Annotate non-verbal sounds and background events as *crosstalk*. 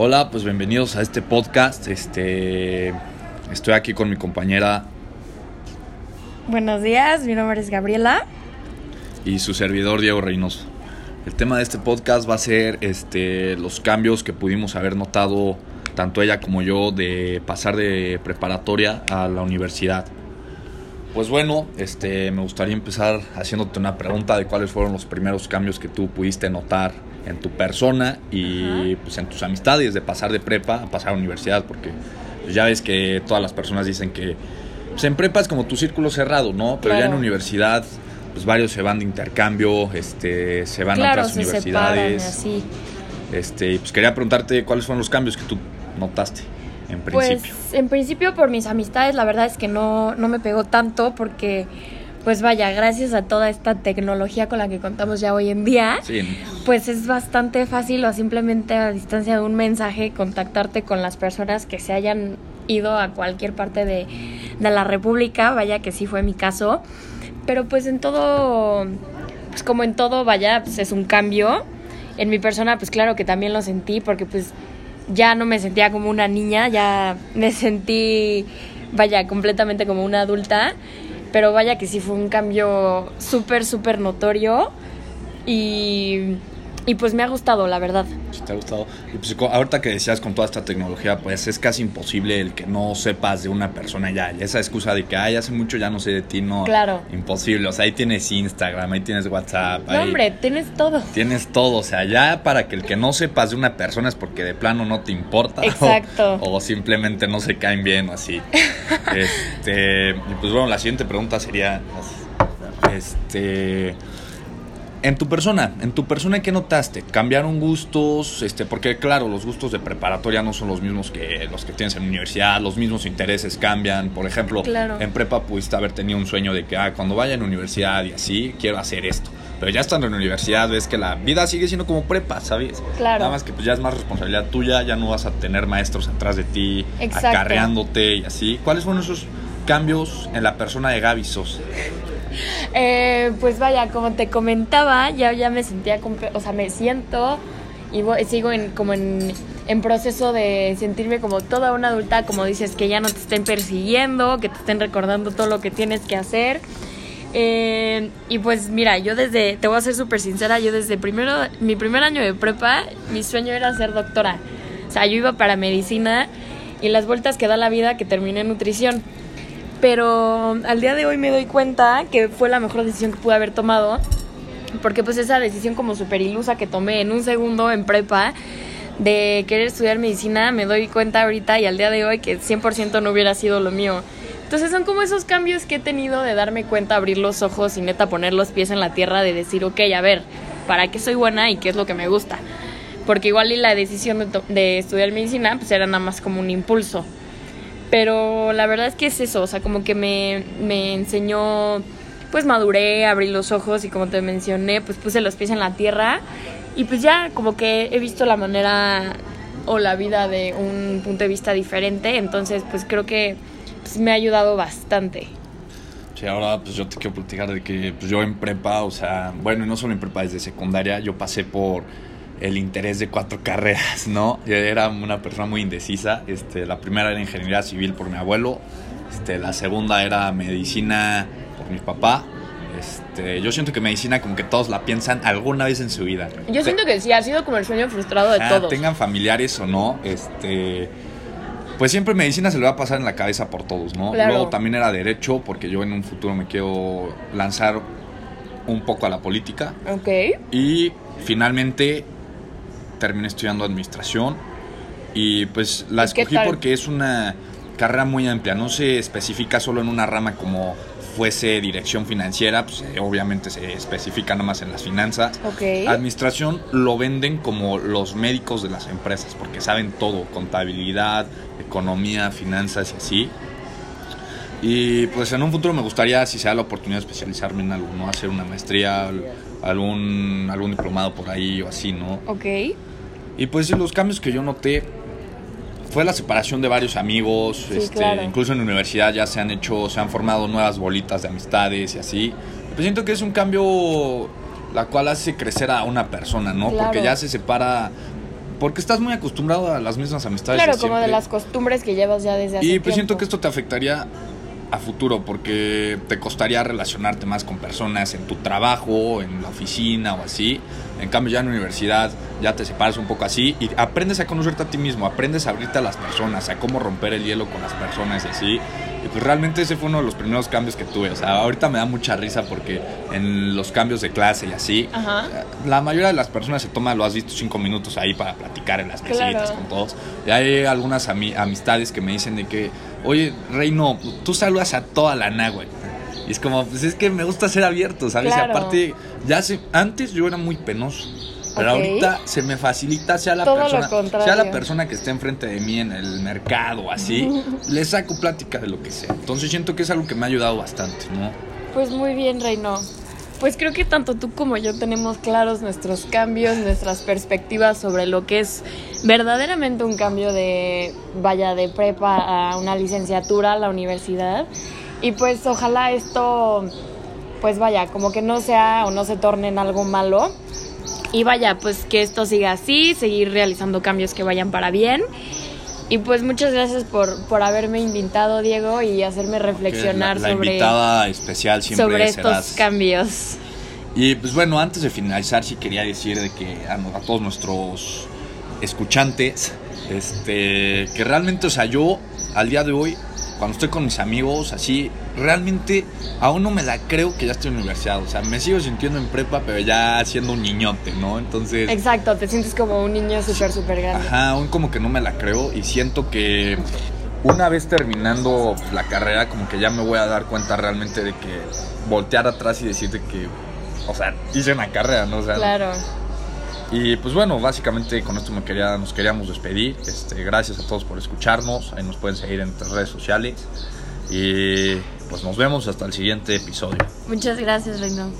Hola, pues bienvenidos a este podcast. Este, estoy aquí con mi compañera Buenos días, mi nombre es Gabriela. y su servidor Diego Reynoso. El tema de este podcast va a ser este, los cambios que pudimos haber notado tanto ella como yo de pasar de preparatoria a la universidad. Pues bueno, este, me gustaría empezar haciéndote una pregunta de cuáles fueron los primeros cambios que tú pudiste notar en tu persona y pues en tus amistades de pasar de prepa a pasar a universidad, porque pues, ya ves que todas las personas dicen que pues, en prepa es como tu círculo cerrado, ¿no? Pero ya en universidad pues varios se van de intercambio, este, se van a otras se separan y universidades. así. Este, y pues quería preguntarte cuáles fueron los cambios que tú notaste en principio. Pues en principio por mis amistades la verdad es que no, no me pegó tanto porque pues vaya, gracias a toda esta tecnología con la que contamos ya hoy en día, sí, pues es bastante fácil o simplemente a distancia de un mensaje contactarte con las personas que se hayan ido a cualquier parte de, de la República, vaya que sí fue mi caso, pero pues en todo, pues como en todo, vaya, pues es un cambio. En mi persona, pues claro que también lo sentí porque pues ya no me sentía como una niña, ya me sentí, vaya, completamente como una adulta, pero vaya que sí fue un cambio súper, súper notorio. Y, y pues me ha gustado, la verdad. si te ha gustado. Y pues ahorita que decías con toda esta tecnología, pues es casi imposible el que no sepas de una persona ya. Y esa excusa de que, ay, hace mucho ya no sé de ti, no. Claro. Imposible. O sea, ahí tienes Instagram, ahí tienes WhatsApp. No, ahí hombre, tienes todo. Tienes todo. O sea, ya para que el que no sepas de una persona es porque de plano no te importa. o- Exacto. O, simplemente no se caen bien o así. *laughs* este. Y pues bueno, la siguiente pregunta sería. Este. En tu persona, en tu persona, ¿qué notaste? ¿Cambiaron gustos? Este, porque claro, los gustos de preparatoria no son los mismos que los que tienes en la universidad, los mismos intereses cambian. Por ejemplo, Claro. en prepa pudiste haber tenido un sueño de que ah, cuando vaya a la universidad y así, quiero hacer esto. Pero ya estando en la universidad ves que la vida sigue siendo como prepa, ¿sabes? Claro. Nada más que pues ya es más responsabilidad tuya, ya no vas a tener maestros atrás de ti, Exacto. acarreándote y así. ¿Cuáles fueron esos cambios en la persona de Gaby Sosa? Eh, pues vaya, como te comentaba, ya, ya me sentía, o sea, me siento y voy- sigo en, como en, en proceso de sentirme como toda una adulta, como dices, que ya no te estén persiguiendo, que te estén recordando todo lo que tienes que hacer. Eh, y pues mira, yo desde, te voy a ser súper sincera, yo desde primero, mi primer año de prepa, mi sueño era ser doctora. O sea, yo iba para medicina y las vueltas que da la vida que terminé en nutrición. Pero al día de hoy me doy cuenta que fue la mejor decisión que pude haber tomado. Porque pues esa decisión como súper ilusa que tomé en un segundo en prepa de querer estudiar medicina, me doy cuenta ahorita y al día de hoy que 100% no hubiera sido lo mío. Entonces son como esos cambios que he tenido de darme cuenta, abrir los ojos y neta poner los pies en la tierra de decir, ok, a ver, ¿para qué soy buena y qué es lo que me gusta? Porque igual y la decisión de, de estudiar medicina pues era nada más como un impulso. Pero la verdad es que es eso, o sea, como que me, me enseñó, pues maduré, abrí los ojos y como te mencioné, pues puse los pies en la tierra y pues ya como que he visto la manera o la vida de un punto de vista diferente, entonces pues creo que pues, me ha ayudado bastante. Sí, ahora pues yo te quiero platicar de que pues, yo en prepa, o sea, bueno, no solo en prepa, desde secundaria, yo pasé por el interés de cuatro *laughs* carreras, ¿no? Yo era una persona muy indecisa. Este, la primera era ingeniería civil por mi abuelo, este, la segunda era medicina por mi papá. Este, yo siento que medicina como que todos la piensan alguna vez en su vida. Yo siento que sí, ha sido como el sueño frustrado de Ah, todos. tengan familiares o no, este pues siempre medicina se le va a pasar en la cabeza por todos, ¿no? Claro. Luego también era derecho, porque yo en un futuro me quiero lanzar un poco a la política. Ok. Y finalmente terminé estudiando administración. Y pues la ¿Y qué escogí porque es una carrera muy amplia, no se especifica solo en una rama como fuese dirección financiera, pues eh, obviamente se especifica nada más en las finanzas. Administración lo venden como los médicos de las empresas, porque saben todo, contabilidad, economía, finanzas y así. Y pues en un futuro me gustaría, si se da la oportunidad, de especializarme en algo, ¿no? Hacer una maestría, algún, algún diplomado por ahí o así, ¿no? Ok. Y pues los cambios que yo noté fue la separación de varios amigos, Sí, este, claro. incluso en la universidad ya se han hecho, se han formado nuevas bolitas de amistades y así. Pues siento que es un cambio la cual hace crecer a una persona, ¿no? Claro. Porque ya se separa porque estás muy acostumbrado a las mismas amistades. Claro, de como de las costumbres que llevas ya desde hace Y pues siento que esto te afectaría a futuro porque te costaría relacionarte más con personas en tu trabajo, en la oficina o así. En cambio ya en la universidad ya te separas un poco así y aprendes a conocerte a ti mismo, aprendes a abrirte a las personas, a cómo romper el hielo con las personas y así. Y pues realmente ese fue uno de los primeros cambios que tuve. O sea, ahorita me da mucha risa porque en los cambios de clase y así, Ajá. la mayoría de las personas se toma, lo has visto, cinco minutos ahí para platicar en las mesitas Claro. con todos. Y hay algunas ami- amistades que me dicen de que, oye, Reino, tú saludas a toda la nagua. Y es como, pues es que me gusta ser abierto, ¿sabes? Claro. Y aparte, ya se, antes yo era muy penoso. Pero ahorita se me facilita, sea la Todo persona, sea la persona que esté enfrente de mí en el mercado o así, *laughs* le saco plática de lo que sea. Entonces siento que es algo que me ha ayudado bastante, ¿no? Pues muy bien, Reino. Pues creo que tanto tú como yo tenemos claros nuestros cambios, nuestras perspectivas sobre lo que es verdaderamente un cambio de, vaya, de prepa a una licenciatura a la universidad. Y pues ojalá esto, pues vaya, como que no sea o no se torne en algo malo. Y vaya, pues que esto siga así, seguir realizando cambios que vayan para bien. Y pues muchas gracias por, por haberme invitado, Diego, y hacerme reflexionar la, la sobre invitada especial siempre sobre estos cambios. Y pues bueno, antes de finalizar, sí quería decir de que a, a todos nuestros escuchantes, este, que realmente, o sea, yo al día de hoy, cuando estoy con mis amigos, así, realmente aún no me la creo que ya estoy en la universidad. O sea, me sigo sintiendo en prepa, pero ya siendo un niñote, ¿no? Entonces, Exacto, te sientes como un niño súper, súper grande. ajá, aún como que no me la creo y siento que una vez terminando la carrera, como que ya me voy a dar cuenta realmente de que voltear atrás y decirte que, o sea, hice una carrera, ¿no? O sea, Claro. Y pues bueno, básicamente con esto me quería, nos queríamos despedir. Este, gracias a todos por escucharnos. Ahí nos pueden seguir en nuestras redes sociales. Y pues nos vemos hasta el siguiente episodio. Muchas gracias, Reino.